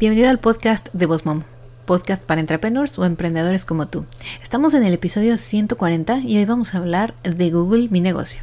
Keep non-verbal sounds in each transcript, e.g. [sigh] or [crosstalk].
Bienvenido al podcast de Boss Mom, podcast para entrepreneurs o emprendedores como tú. Estamos en el episodio 140 y hoy vamos a hablar de Google Mi Negocio.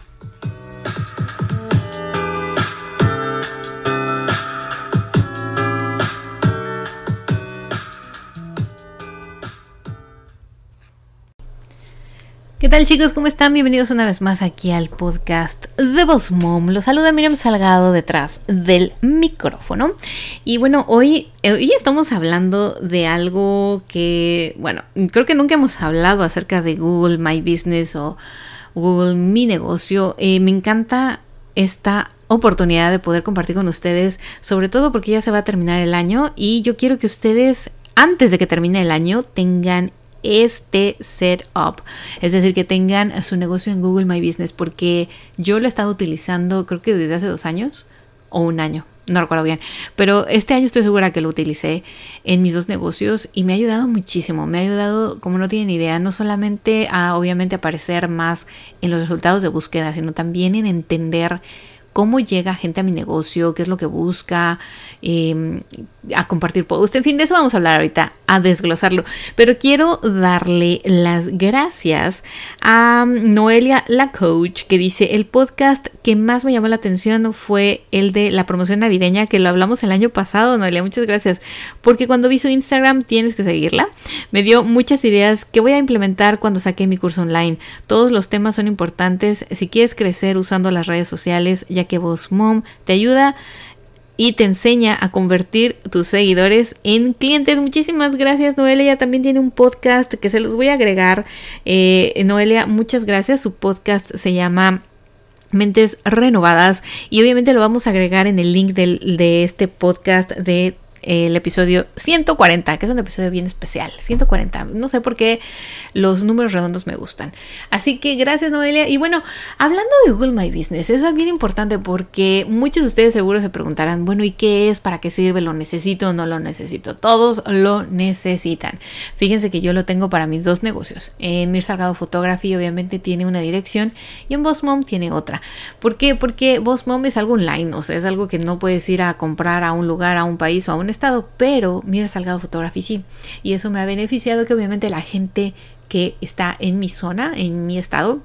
Tal chicos? ¿Cómo están? Bienvenidos una vez más aquí al podcast de Boss Mom. Los saluda Miriam Salgado detrás del micrófono. Y bueno, hoy, hoy estamos hablando de algo que, bueno, creo que nunca hemos hablado acerca de Google My Business o Google Mi Negocio. Eh, me encanta esta oportunidad de poder compartir con ustedes, sobre todo porque ya se va a terminar el año y yo quiero que ustedes antes de que termine el año tengan este setup. Es decir, que tengan su negocio en Google My Business, porque yo lo he estado utilizando creo que desde hace dos años o un año. No recuerdo bien, pero este año estoy segura que lo utilicé en mis dos negocios y me ha ayudado muchísimo. Me ha ayudado, como no tienen idea, no solamente a obviamente aparecer más en los resultados de búsqueda, sino también en entender cómo llega gente a mi negocio, qué es lo que busca, em, a compartir post. En fin, de eso vamos a hablar ahorita, a desglosarlo. Pero quiero darle las gracias a Noelia, la coach, que dice, el podcast que más me llamó la atención fue el de la promoción navideña, que lo hablamos el año pasado, Noelia, muchas gracias. Porque cuando vi su Instagram, tienes que seguirla, me dio muchas ideas que voy a implementar cuando saque mi curso online. Todos los temas son importantes. Si quieres crecer usando las redes sociales, ya que Boss Mom te ayuda y te enseña a convertir tus seguidores en clientes. Muchísimas gracias, Noelia. También tiene un podcast que se los voy a agregar. Eh, Noelia, muchas gracias. Su podcast se llama Mentes Renovadas y obviamente lo vamos a agregar en el link de este podcast de el episodio 140, que es un episodio bien especial. 140. No sé por qué los números redondos me gustan. Así que gracias, Noelia. Y bueno, hablando de Google My Business, es bien importante porque muchos de ustedes seguro se preguntarán, bueno, ¿y qué es? ¿Para qué sirve? ¿Lo necesito o no lo necesito? Todos lo necesitan. Fíjense que yo lo tengo para mis dos negocios. En Mir Salgado Photography obviamente tiene una dirección y en Boss Mom tiene otra. ¿Por qué? Porque Boss Mom es algo online, o sea, es algo que no puedes ir a comprar a un lugar, a un país o a un estado, pero Mira Salgado Photography sí. Y eso me ha beneficiado que obviamente la gente que está en mi zona, en mi estado,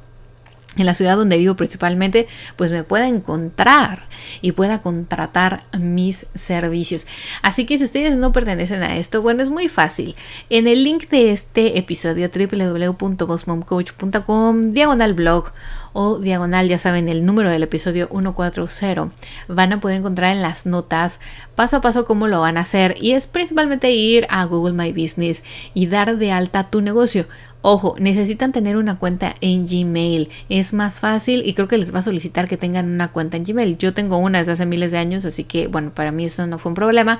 en la ciudad donde vivo principalmente, pues me pueda encontrar y pueda contratar mis servicios. Así que si ustedes no pertenecen a esto, bueno, es muy fácil. En el link de este episodio www.bossmomcoach.com diagonal blog o diagonal, ya saben, el número del episodio 140, van a poder encontrar en las notas paso a paso cómo lo van a hacer y es principalmente ir a Google My Business y dar de alta tu negocio. Ojo, necesitan tener una cuenta en Gmail. Es más fácil y creo que les va a solicitar que tengan una cuenta en Gmail. Yo tengo una desde hace miles de años, así que bueno, para mí eso no fue un problema.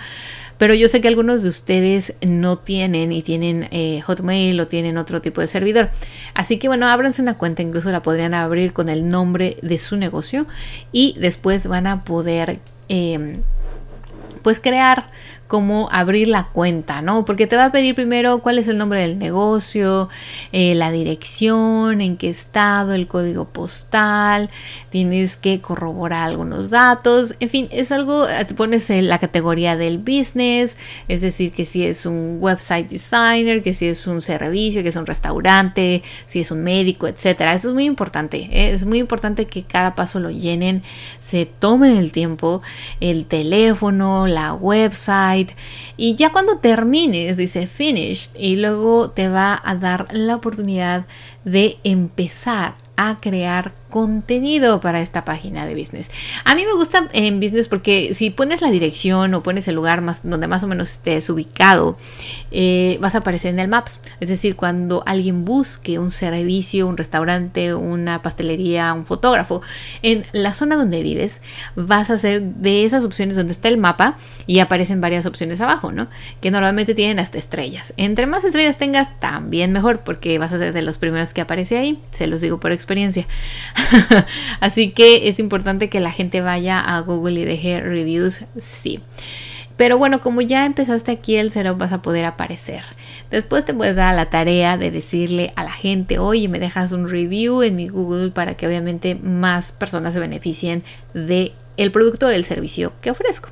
Pero yo sé que algunos de ustedes no tienen y tienen eh, Hotmail o tienen otro tipo de servidor. Así que bueno, ábranse una cuenta, incluso la podrían abrir con el nombre de su negocio y después van a poder... Em, pues crear cómo abrir la cuenta, ¿no? Porque te va a pedir primero cuál es el nombre del negocio, eh, la dirección, en qué estado, el código postal, tienes que corroborar algunos datos, en fin, es algo, te pones en la categoría del business, es decir, que si es un website designer, que si es un servicio, que es un restaurante, si es un médico, etcétera. Eso es muy importante, ¿eh? es muy importante que cada paso lo llenen, se tomen el tiempo, el teléfono, la website, y ya cuando termines dice finish y luego te va a dar la oportunidad de empezar a crear contenido para esta página de business. A mí me gusta en business porque si pones la dirección o pones el lugar más, donde más o menos estés ubicado, eh, vas a aparecer en el Maps. Es decir, cuando alguien busque un servicio, un restaurante, una pastelería, un fotógrafo, en la zona donde vives, vas a hacer de esas opciones donde está el mapa y aparecen varias opciones abajo, ¿no? Que normalmente tienen hasta estrellas. Entre más estrellas tengas, también mejor, porque vas a ser de los primeros que aparece ahí. Se los digo por experiencia. [laughs] Así que es importante que la gente vaya a Google y deje reviews, sí. Pero bueno, como ya empezaste aquí el cero vas a poder aparecer. Después te puedes dar la tarea de decirle a la gente, oye, me dejas un review en mi Google para que obviamente más personas se beneficien de el producto o el servicio que ofrezco.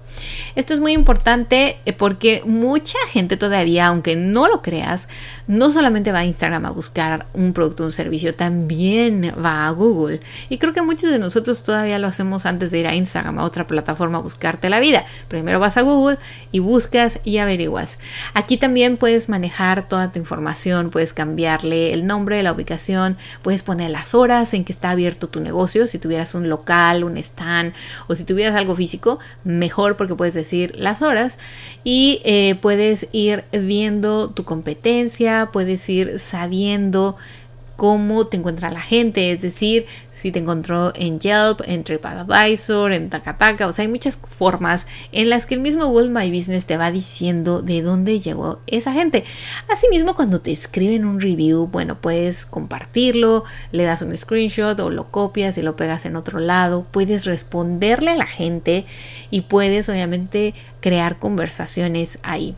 Esto es muy importante eh, porque mucha gente todavía, aunque no lo creas, no solamente va a Instagram a buscar un producto o un servicio, también va a Google. Y creo que muchos de nosotros todavía lo hacemos antes de ir a Instagram, a otra plataforma a buscarte la vida. Primero vas a Google y buscas y averiguas. Aquí también puedes manejar toda tu información, puedes cambiarle el nombre, la ubicación, puedes poner las horas en que está abierto tu negocio, si tuvieras un local, un stand o si tuvieras algo físico, mejor porque puedes decir las horas y eh, puedes ir viendo tu competencia, puedes ir sabiendo cómo te encuentra la gente, es decir, si te encontró en Yelp, en TripAdvisor, en Takataka, o sea, hay muchas formas en las que el mismo Google My Business te va diciendo de dónde llegó esa gente. Asimismo, cuando te escriben un review, bueno, puedes compartirlo, le das un screenshot o lo copias y lo pegas en otro lado, puedes responderle a la gente y puedes obviamente crear conversaciones ahí.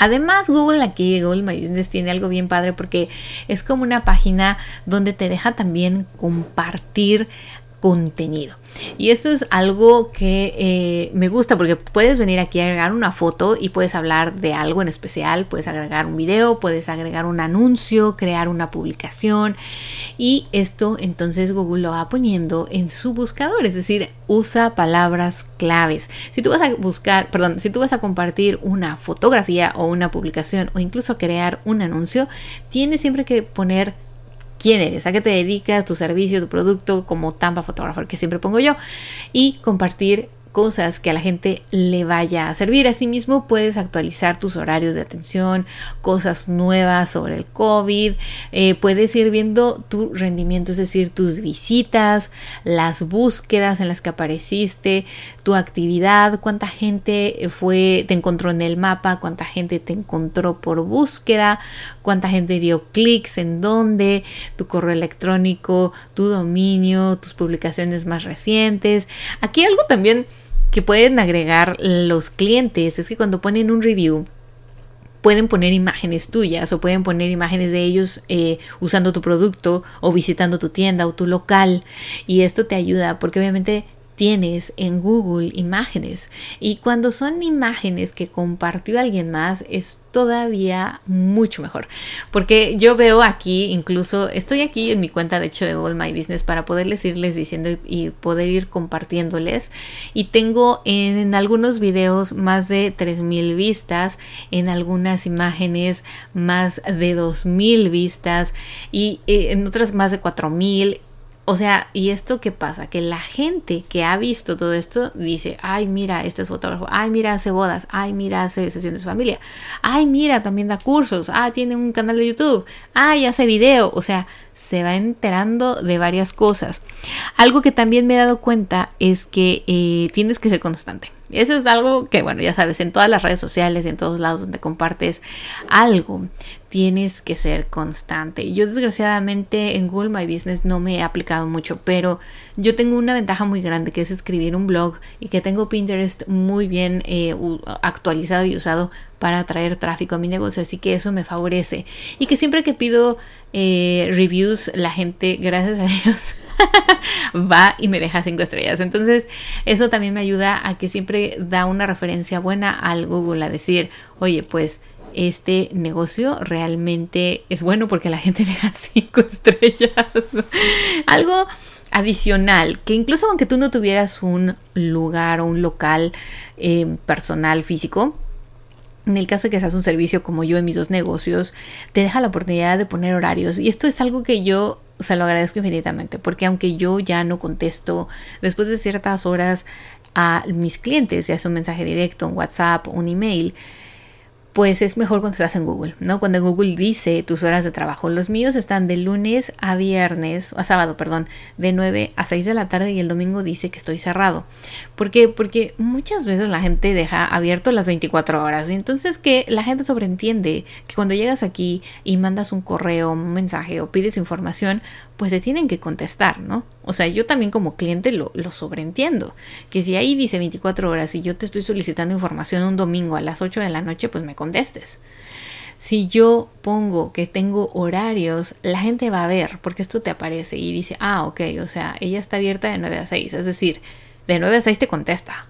Además, Google aquí, Google My Business tiene algo bien padre porque es como una página donde te deja también compartir contenido. Y esto es algo que eh, me gusta porque puedes venir aquí a agregar una foto y puedes hablar de algo en especial, puedes agregar un video, puedes agregar un anuncio, crear una publicación y esto entonces Google lo va poniendo en su buscador, es decir, usa palabras claves. Si tú vas a buscar, perdón, si tú vas a compartir una fotografía o una publicación o incluso crear un anuncio, tienes siempre que poner quién eres, a qué te dedicas, tu servicio, tu producto, como Tampa Photographer que siempre pongo yo, y compartir cosas que a la gente le vaya a servir. Asimismo, puedes actualizar tus horarios de atención, cosas nuevas sobre el COVID, eh, puedes ir viendo tu rendimiento, es decir, tus visitas, las búsquedas en las que apareciste, tu actividad, cuánta gente fue, te encontró en el mapa, cuánta gente te encontró por búsqueda, cuánta gente dio clics en dónde, tu correo electrónico, tu dominio, tus publicaciones más recientes. Aquí algo también que pueden agregar los clientes es que cuando ponen un review, pueden poner imágenes tuyas o pueden poner imágenes de ellos eh, usando tu producto o visitando tu tienda o tu local. Y esto te ayuda porque obviamente tienes en Google imágenes. Y cuando son imágenes que compartió alguien más es todavía mucho mejor. Porque yo veo aquí incluso estoy aquí en mi cuenta de hecho de Google My Business para poderles irles diciendo y, poder ir compartiéndoles. Y tengo en, algunos videos más de 3000 vistas en algunas imágenes más de 2000 vistas y eh, en otras más de 4000 o sea, ¿y esto qué pasa? Que la gente que ha visto todo esto dice, ay, mira, este es fotógrafo, ay, mira, hace bodas, ay, mira, hace sesiones de familia, ay, mira, también da cursos, ah, tiene un canal de YouTube, ay, hace video, o sea, se va enterando de varias cosas. Algo que también me he dado cuenta es que eh, tienes que ser constante. Eso es algo que, bueno, ya sabes, en todas las redes sociales, en todos lados donde compartes algo, tienes que ser constante. Yo desgraciadamente en Google My Business no me he aplicado mucho, pero yo tengo una ventaja muy grande que es escribir un blog y que tengo Pinterest muy bien eh, actualizado y usado para atraer tráfico a mi negocio, así que eso me favorece. Y que siempre que pido eh, reviews, la gente, gracias a Dios, [laughs] va y me deja cinco estrellas. Entonces, eso también me ayuda a que siempre da una referencia buena al Google, a decir, oye, pues este negocio realmente es bueno porque la gente [laughs] deja cinco estrellas. [laughs] Algo adicional, que incluso aunque tú no tuvieras un lugar o un local eh, personal físico, en el caso de que seas un servicio como yo en mis dos negocios, te deja la oportunidad de poner horarios. Y esto es algo que yo se lo agradezco infinitamente, porque aunque yo ya no contesto después de ciertas horas a mis clientes, ya sea un mensaje directo, un WhatsApp, un email, pues es mejor cuando estás en Google, ¿no? Cuando Google dice tus horas de trabajo. Los míos están de lunes a viernes, a sábado, perdón, de 9 a 6 de la tarde y el domingo dice que estoy cerrado. ¿Por qué? Porque muchas veces la gente deja abierto las 24 horas. Y entonces que la gente sobreentiende que cuando llegas aquí y mandas un correo, un mensaje o pides información, pues se tienen que contestar, ¿no? O sea, yo también como cliente lo, lo sobreentiendo. Que si ahí dice 24 horas y yo te estoy solicitando información un domingo a las 8 de la noche, pues me Si yo pongo que tengo horarios, la gente va a ver, porque esto te aparece y dice, ah, ok, o sea, ella está abierta de 9 a 6. Es decir, de 9 a 6 te contesta.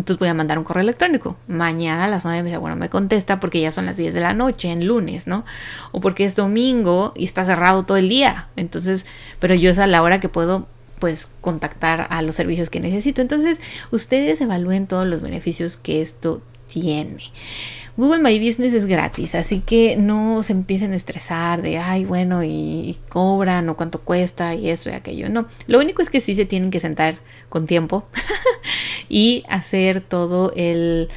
Entonces voy a mandar un correo electrónico. Mañana a las 9 me dice, bueno, me contesta porque ya son las 10 de la noche, en lunes, ¿no? O porque es domingo y está cerrado todo el día. Entonces, pero yo es a la hora que puedo pues contactar a los servicios que necesito. Entonces, ustedes evalúen todos los beneficios que esto tiene. Google My Business es gratis, así que no se empiecen a estresar de, ay, bueno, y, cobran o cuánto cuesta y eso y aquello. No, lo único es que sí se tienen que sentar con tiempo [laughs] y hacer todo el,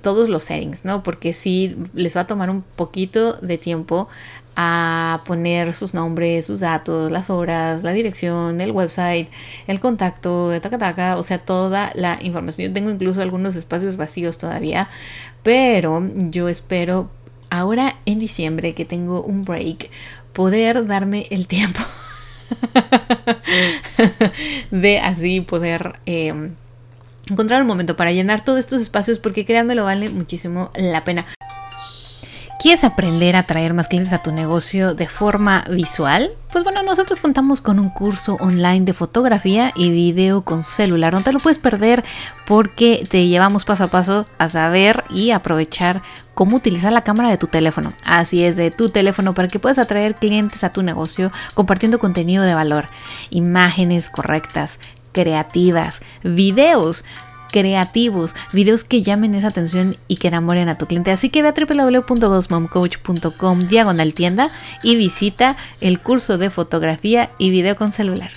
todos los settings, ¿no? Porque sí les va a tomar un poquito de tiempo a poner sus nombres, sus datos, las horas, la dirección, el website, el contacto, taca, taca, o sea, toda la información. Yo tengo incluso algunos espacios vacíos todavía, pero yo espero ahora en diciembre que tengo un break poder darme el tiempo [laughs] de así poder em, encontrar un momento para llenar todos estos espacios porque créanme lo vale muchísimo la pena. ¿Quieres aprender a traer más clientes a tu negocio de forma visual? Pues bueno, nosotros contamos con un curso online de fotografía y video con celular. No te lo puedes perder porque te llevamos paso a paso a saber y aprovechar cómo utilizar la cámara de tu teléfono. Así es, de tu teléfono para que puedas atraer clientes a tu negocio compartiendo contenido de valor, imágenes correctas, creativas, videos creativos, videos que llamen esa atención y que enamoren a tu cliente. Así que ve a www.bossmomcoach.com diagonal tienda y visita el curso de fotografía y video con celular.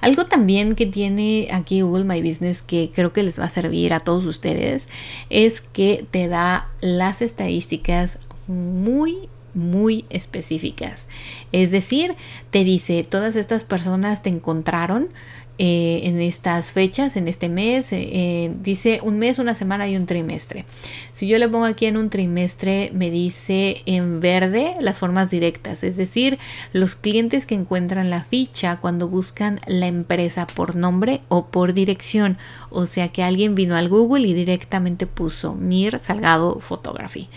Algo también que tiene aquí Google My Business que creo que les va a servir a todos ustedes es que te da las estadísticas muy muy específicas. Es decir, te dice, todas estas personas te encontraron eh, en estas fechas, en este mes, eh, eh, dice un mes, una semana y un trimestre. Si yo le pongo aquí en un trimestre, me dice en verde las formas directas, es decir, los clientes que encuentran la ficha cuando buscan la empresa por nombre o por dirección. O sea que alguien vino al Google y directamente puso Mir Salgado Photography.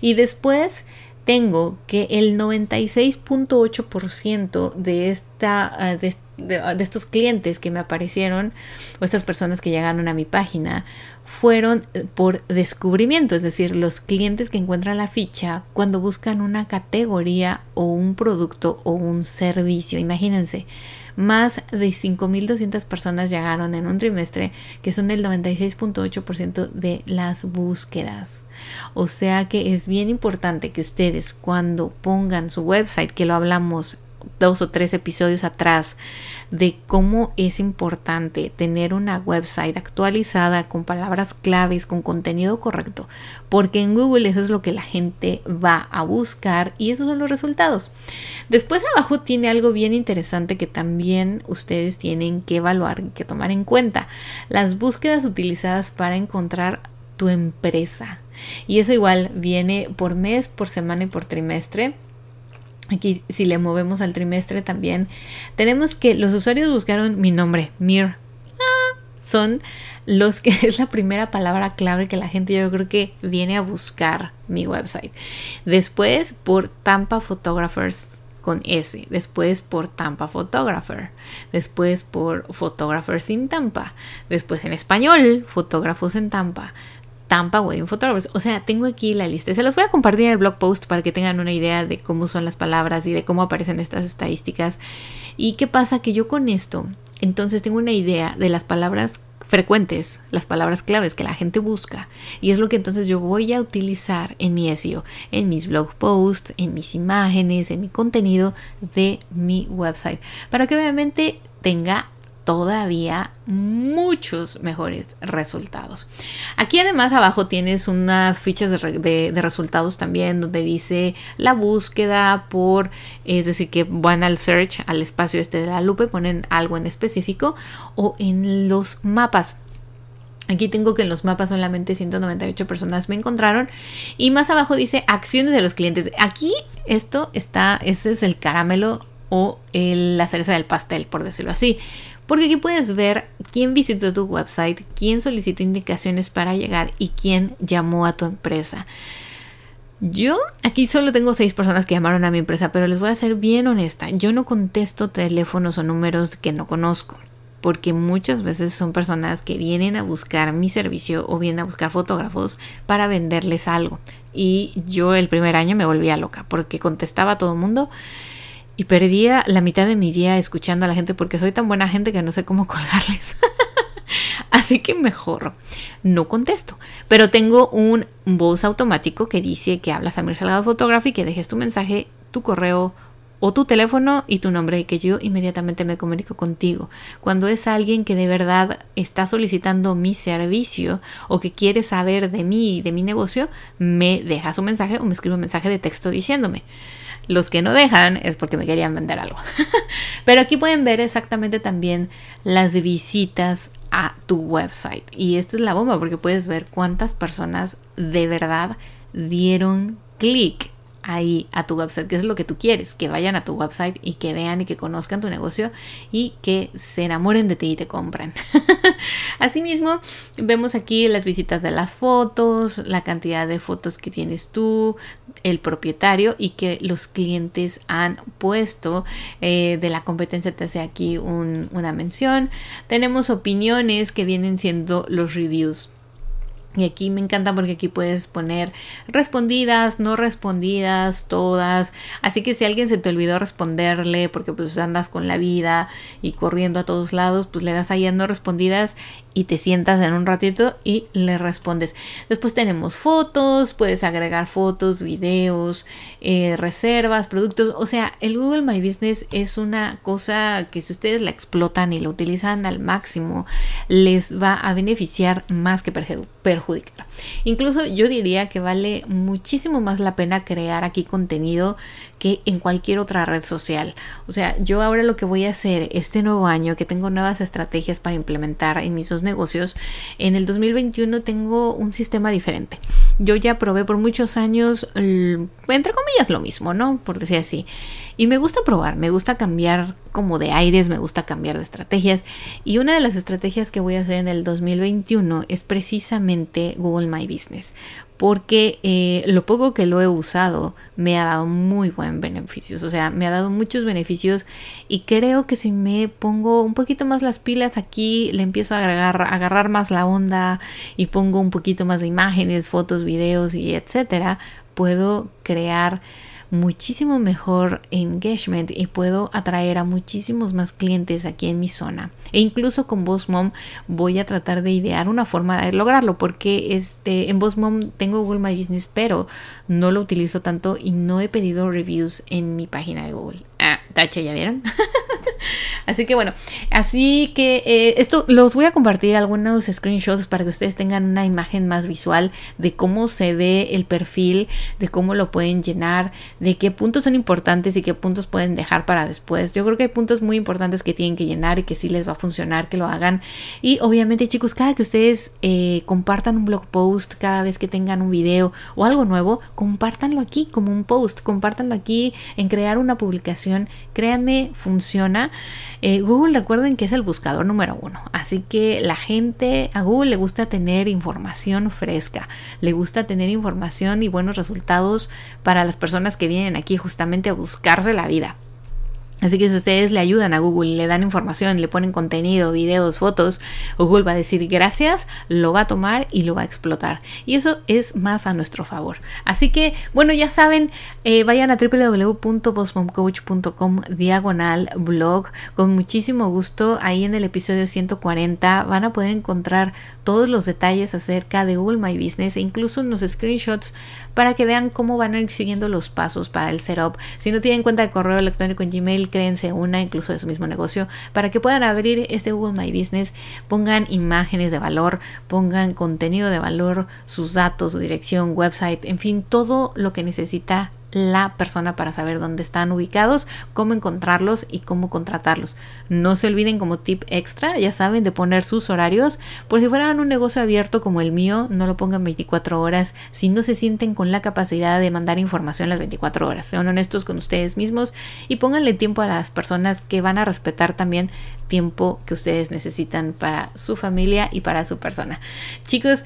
Y después tengo que el 96.8% de, esta, ah, de, de, estos clientes que me aparecieron o estas personas que llegaron a mi página fueron eh, por descubrimiento, es decir, los clientes que encuentran la ficha cuando buscan una categoría o un producto o un servicio. Imagínense, más de 5.200 personas llegaron en un trimestre, que son el 96.8% de las búsquedas. O sea que es bien importante que ustedes cuando pongan su website, que lo hablamos dos o tres episodios atrás de cómo es importante tener una website actualizada con palabras claves, con contenido correcto, porque en Google eso es lo que la gente va a buscar y esos son los resultados. Después abajo tiene algo bien interesante que también ustedes tienen que evaluar que tomar en cuenta. Las búsquedas utilizadas para encontrar tu empresa. Y eso igual viene por mes, por semana y por trimestre. Aquí si le movemos al trimestre también tenemos que los usuarios buscaron mi nombre, Mir. Ah, son los que [laughs] es la primera palabra clave que la gente yo creo que viene a buscar mi website. Después por Tampa Photographers con S, después por Tampa Photographer, después por Photographers in Tampa, después en español, fotógrafos en Tampa, Tampa Wedding Photographers. O sea, tengo aquí la lista. Se las voy a compartir en el blog post para que tengan una idea de cómo son las palabras y de cómo aparecen estas estadísticas. Y qué pasa que yo con esto, entonces tengo una idea de las palabras frecuentes, las palabras claves que la gente busca. Y es lo que entonces yo voy a utilizar en mi SEO, en mis blog posts, en mis imágenes, en mi contenido de mi website. Para que obviamente tenga todavía muchos mejores resultados. Aquí además abajo tienes unas fichas de, resultados también donde dice la búsqueda por, es decir, que van al search, al espacio este de la lupa ponen algo en específico o en los mapas. Aquí tengo que en los mapas solamente 198 personas me encontraron. Y más abajo dice acciones de los clientes. Aquí esto está, ese es el caramelo o la cereza del pastel, por decirlo así. Porque aquí puedes ver quién visitó tu website, quién solicitó indicaciones para llegar y quién llamó a tu empresa. Yo aquí solo tengo seis personas que llamaron a mi empresa, pero les voy a ser bien honesta. Yo no contesto teléfonos o números que no conozco, porque muchas veces son personas que vienen a buscar mi servicio o vienen a buscar fotógrafos para venderles algo. Y yo el primer año me volvía loca porque contestaba a todo el mundo y perdía la mitad de mi día escuchando a la gente porque soy tan buena gente que no sé cómo [laughs] colgarles. Así que mejor no contesto. Pero tengo un voz automático que dice que hablas a mi Salgado Photography, que dejes tu mensaje, tu correo o tu teléfono y tu nombre y que yo inmediatamente me comunico contigo. Cuando es alguien que de verdad está solicitando mi servicio o que quiere saber de mí y de mi negocio, me deja su mensaje o me escribe un mensaje de texto diciéndome. Los que no dejan es porque me querían vender algo. [laughs] Pero aquí pueden ver exactamente también las visitas a tu website. Y esta es la bomba porque puedes ver cuántas personas de verdad dieron clic ahí a tu website, que es lo que tú quieres, que vayan a tu website y que vean y que conozcan tu negocio y que se enamoren de ti y te compren. [laughs] Asimismo, vemos aquí las visitas de las fotos, la cantidad de fotos que tienes tú, el propietario y que los clientes han puesto eh, de la competencia te hace aquí una mención. Tenemos opiniones que vienen siendo los reviews y aquí me encanta porque aquí puedes poner respondidas, no respondidas, todas. Así que si alguien se te olvidó responderle porque pues andas con la vida y corriendo a todos lados, pues le das ahí a no respondidas y te sientas en un ratito y le respondes. Después tenemos fotos, puedes agregar fotos, videos, eh, reservas, productos. O sea, el Google My Business es una cosa que si ustedes la explotan y la utilizan al máximo, les va a beneficiar más que perjudicar. Incluso yo diría que vale muchísimo más la pena crear aquí contenido que en cualquier otra red social. O sea, yo ahora lo que voy a hacer este nuevo año, que tengo nuevas estrategias para implementar en mis dos negocios, en el 2021 tengo un sistema diferente. Yo ya probé por muchos años, entre comillas, lo mismo, ¿no? Por decir así. Y me gusta probar, me gusta cambiar como de aires, me gusta cambiar de estrategias. Y una de las estrategias que voy a hacer en el 2021 es precisamente Google My Business porque eh, lo poco que lo he usado me ha dado muy buen beneficios, o sea, me ha dado muchos beneficios y creo que si me pongo un poquito más las pilas aquí, le empiezo a agregar, a agarrar más la onda y pongo un poquito más de imágenes, fotos, videos y etcétera, puedo crear muchísimo mejor engagement y puedo atraer a muchísimos más clientes aquí en mi zona. E incluso con Boss Mom voy a tratar de idear una forma de lograrlo porque este, en Boss Mom tengo Google My Business pero no lo utilizo tanto y no he pedido reviews en mi página de Google. Ah, tache, ¿ya vieron? [laughs] así que bueno, así que eh, esto los voy a compartir algunos screenshots para que ustedes tengan una imagen más visual de cómo se ve el perfil, de cómo lo pueden llenar, de qué puntos son importantes y qué puntos pueden dejar para después. Yo creo que hay puntos muy importantes que tienen que llenar y que sí les va a funcionar, que lo hagan. Y obviamente chicos, cada que ustedes eh, compartan un blog post, cada vez que tengan un video o algo nuevo, compártanlo aquí como un post, compártanlo aquí en crear una publicación. Créanme, funciona. Eh, Google recuerden que es el buscador número uno, así que la gente, a Google le gusta tener información fresca, le gusta tener información y buenos resultados para las personas que vienen aquí justamente a buscarse la vida. Así que si ustedes le ayudan a Google, le dan información, le ponen contenido, videos, fotos, Google va a decir gracias, lo va a tomar y lo va a explotar. Y eso es más a nuestro favor. Así que, bueno, ya saben, eh, vayan a www.bossmomcoach.com diagonal blog. Con muchísimo gusto, ahí en el episodio 140 van a poder encontrar todos los detalles acerca de Google My Business e incluso unos screenshots para que vean cómo van a ir siguiendo los pasos para el setup. Si no tienen cuenta de correo electrónico en Gmail, créense una incluso de su mismo negocio para que puedan abrir este Google My Business, pongan imágenes de valor, pongan contenido de valor, sus datos, su dirección, website, en fin, todo lo que necesita la persona para saber dónde están ubicados, cómo encontrarlos y cómo contratarlos. No se olviden como tip extra, ya saben, de poner sus horarios. Por si fueran un negocio abierto como el mío, no lo pongan 24 horas si no se sienten con la capacidad de mandar información las 24 horas. Sean honestos con ustedes mismos y pónganle tiempo a las personas que van a respetar también tiempo que ustedes necesitan para su familia y para su persona. Chicos,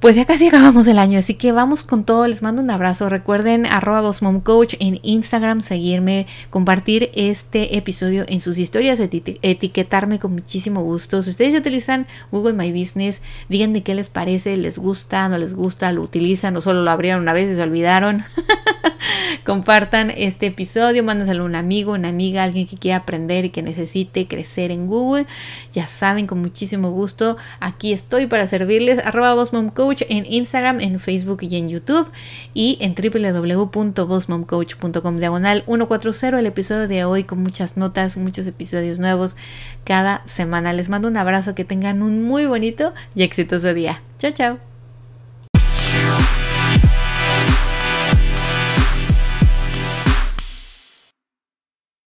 pues ya casi acabamos el año, así que vamos con todo. Les mando un abrazo. Recuerden arroba Coach en Instagram, seguirme, compartir este episodio en sus historias, etiquetarme con muchísimo gusto. Si ustedes utilizan Google My Business, díganme qué les parece, les gusta, no les gusta, lo utilizan o solo lo abrieron una vez y se olvidaron. [laughs] Compartan este episodio, mándaselo a un amigo, una amiga, alguien que quiera aprender y que necesite crecer en Google. Ya saben, con muchísimo gusto, aquí estoy para servirles. Arroba Coach en Instagram, en Facebook y en YouTube. Y en www.bossmomcoach.com diagonal 140. El episodio de hoy con muchas notas, muchos episodios nuevos cada semana. Les mando un abrazo, que tengan un muy bonito y exitoso día. Chao, chao.